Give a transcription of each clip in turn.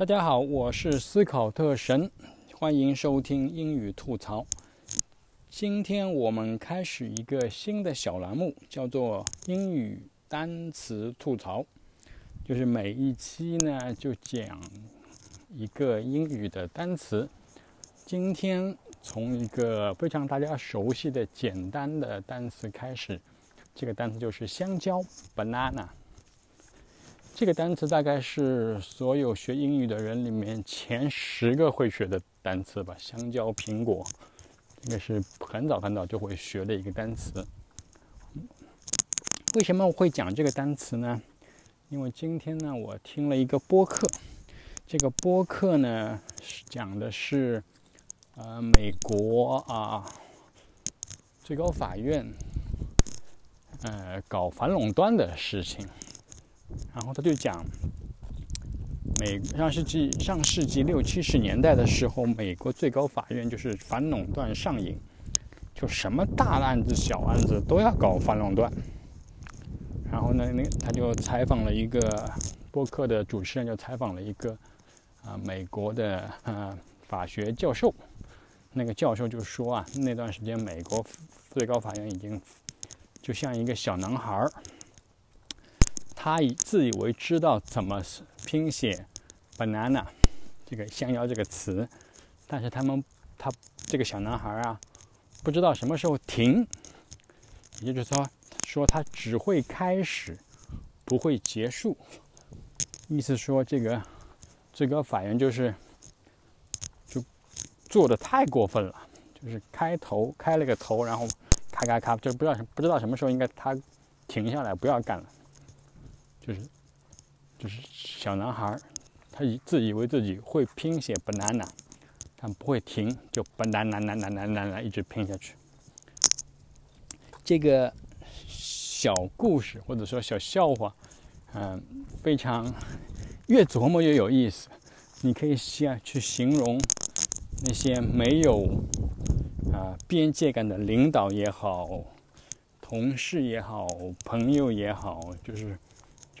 大家好，我是思考特神，欢迎收听英语吐槽。今天我们开始一个新的小栏目，叫做英语单词吐槽。就是每一期呢，就讲一个英语的单词。今天从一个非常大家熟悉的简单的单词开始，这个单词就是香蕉 （banana）。这个单词大概是所有学英语的人里面前十个会学的单词吧。香蕉、苹果，这个是很早很早就会学的一个单词。为什么我会讲这个单词呢？因为今天呢，我听了一个播客，这个播客呢是讲的是呃美国啊最高法院呃搞反垄断的事情。然后他就讲，美上世纪上世纪六七十年代的时候，美国最高法院就是反垄断上瘾，就什么大案子、小案子都要搞反垄断。然后呢，那他就采访了一个播客的主持人，就采访了一个啊美国的啊法学教授。那个教授就说啊，那段时间美国最高法院已经就像一个小男孩儿。他以自以为知道怎么拼写 “banana” 这个香蕉这个词，但是他们他这个小男孩啊，不知道什么时候停，也就是说，说他只会开始，不会结束。意思说，这个最高法院就是就做的太过分了，就是开头开了个头，然后咔咔咔，就不知道不知道什么时候应该他停下来，不要干了。就是，就是小男孩，他以自以为自己会拼写 banana，但不会停，就 banana banana banana 一直拼下去。这个小故事或者说小笑话，嗯，非常越琢磨越有意思。你可以先去形容那些没有啊边界感的领导也好，同事也好，朋友也好，就是。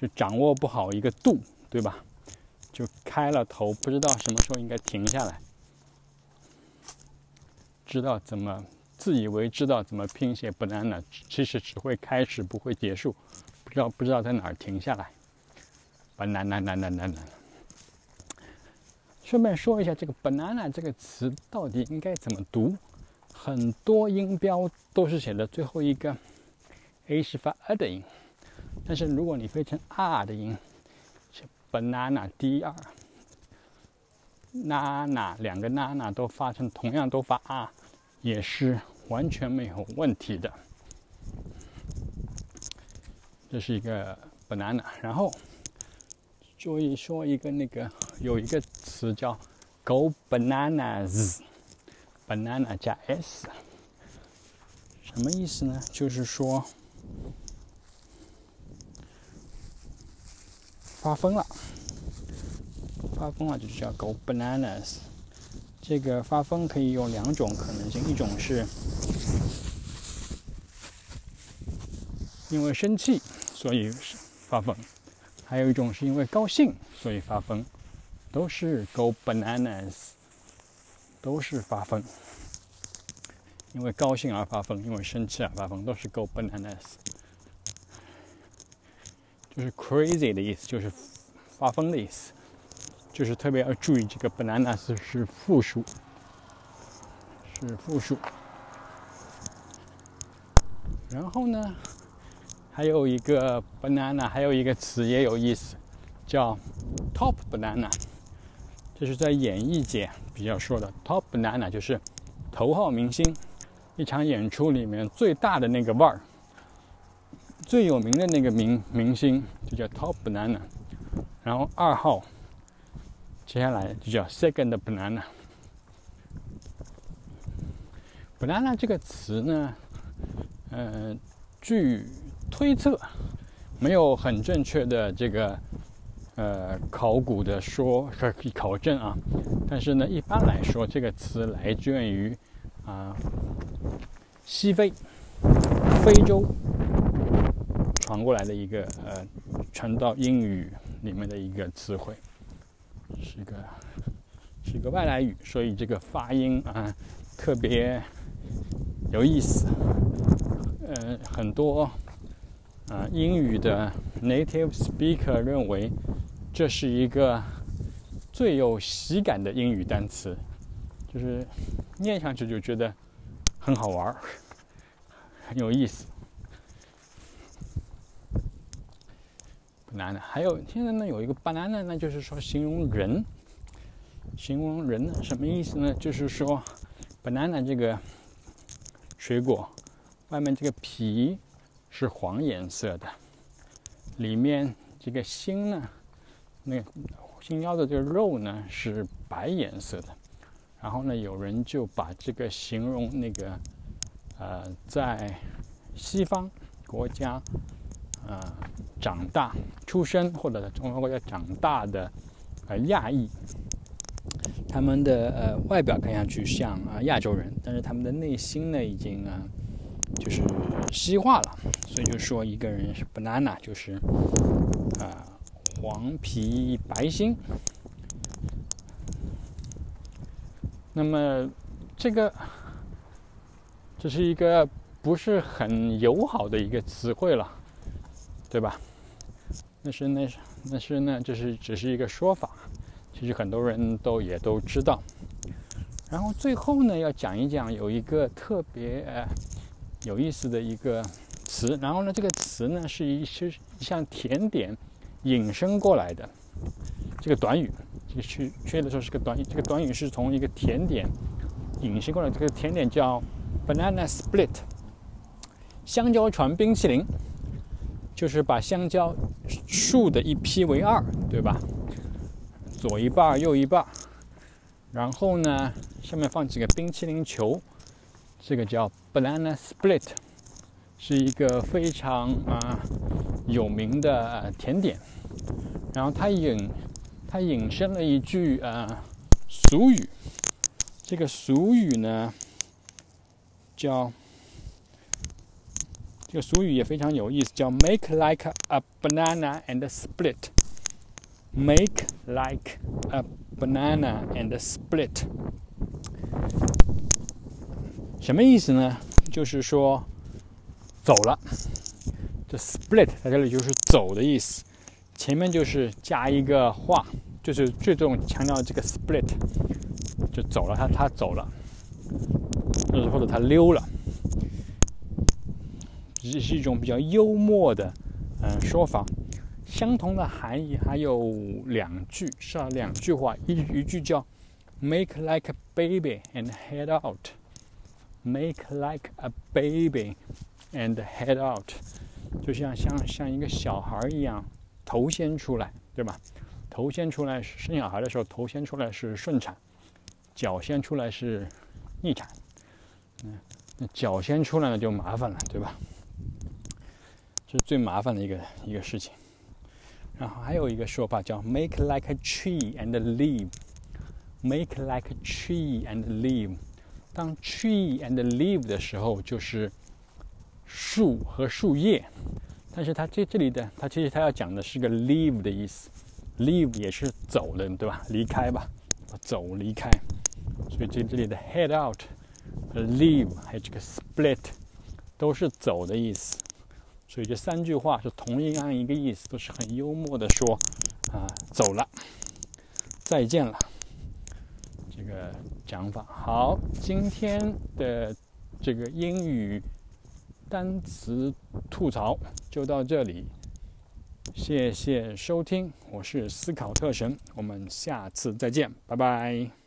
就掌握不好一个度，对吧？就开了头，不知道什么时候应该停下来。知道怎么自以为知道怎么拼写 banana，其实只会开始不会结束，不知道不知道在哪儿停下来。banana banana banana。顺便说一下，这个 banana 这个词到底应该怎么读？很多音标都是写的最后一个 a 是发 a 的音。但是如果你飞成 r 的音，banana 第二，nana 两个 nana 都发成同样都发 r，也是完全没有问题的。这是一个 banana，然后注意说一个那个有一个词叫 go bananas，banana 加 s，什么意思呢？就是说。发疯了，发疯了就是叫 go bananas。这个发疯可以用两种可能性，一种是因为生气所以发疯，还有一种是因为高兴所以发疯，都是 go bananas，都是发疯。因为高兴而发疯，因为生气而发疯，都是 go bananas。就是 crazy 的意思，就是发疯的意思，就是特别要注意这个 bananas 是复数，是复数。然后呢，还有一个 banana，还有一个词也有意思，叫 top banana，这是在演艺界比较说的 top banana，就是头号明星，一场演出里面最大的那个腕儿。最有名的那个明明星就叫 Top Banana，然后二号，接下来就叫 Second Banana。Banana 这个词呢，呃，据推测，没有很正确的这个呃考古的说可考证啊，但是呢，一般来说，这个词来源于啊西非非洲。传过来的一个呃，传到英语里面的一个词汇，是一个是一个外来语，所以这个发音啊特别有意思。呃，很多啊英语的 native speaker 认为这是一个最有喜感的英语单词，就是念上去就觉得很好玩儿，很有意思。banana，还有现在呢有一个 banana，那就是说形容人，形容人什么意思呢？就是说 banana 这个水果外面这个皮是黄颜色的，里面这个心呢，那心腰的这个肉呢是白颜色的。然后呢，有人就把这个形容那个呃，在西方国家。呃，长大、出生或者在中国国家长大的呃亚裔，他们的呃外表看上去像啊亚洲人，但是他们的内心呢已经啊就是西化了，所以就说一个人是 banana，就是啊黄皮白心。那么这个这是一个不是很友好的一个词汇了。对吧？那是那是那是呢，这是只是一个说法，其实很多人都也都知道。然后最后呢，要讲一讲有一个特别呃有意思的一个词。然后呢，这个词呢是一是像甜点引申过来的这个短语，这个确确的说是个短语。这个短语是从一个甜点引申过来，这个甜点叫 banana split，香蕉船冰淇淋。就是把香蕉竖的一劈为二，对吧？左一半，右一半，然后呢，下面放几个冰淇淋球，这个叫 banana split，是一个非常啊有名的甜点。然后它引它引申了一句啊俗语，这个俗语呢叫。这个俗语也非常有意思，叫 “make like a banana and split”。make like a banana and split，什么意思呢？就是说走了。这 split 在这里就是走的意思，前面就是加一个话，就是最重强调这个 split，就走了，他他走了，或者他溜了。这是一种比较幽默的，嗯，说法。相同的含义还有两句，是两句话。一一句叫 “make like a baby and head out”，“make like a baby and head out”，就像像像一个小孩一样头先出来，对吧？头先出来生小孩的时候，头先出来是顺产，脚先出来是逆产。嗯，那脚先出来了就麻烦了，对吧？这是最麻烦的一个一个事情，然后还有一个说法叫 “make like a tree and leave”，“make like a tree and leave”。当 “tree and leave” 的时候，就是树和树叶，但是它这这里的它其实它要讲的是个 “leave” 的意思，“leave” 也是走的，对吧？离开吧，走离开。所以这这里的 “head out” 和 “leave” 还有这个 “split” 都是走的意思。所以这三句话是同一样一个意思，都是很幽默的说，啊，走了，再见了，这个讲法。好，今天的这个英语单词吐槽就到这里，谢谢收听，我是思考特神，我们下次再见，拜拜。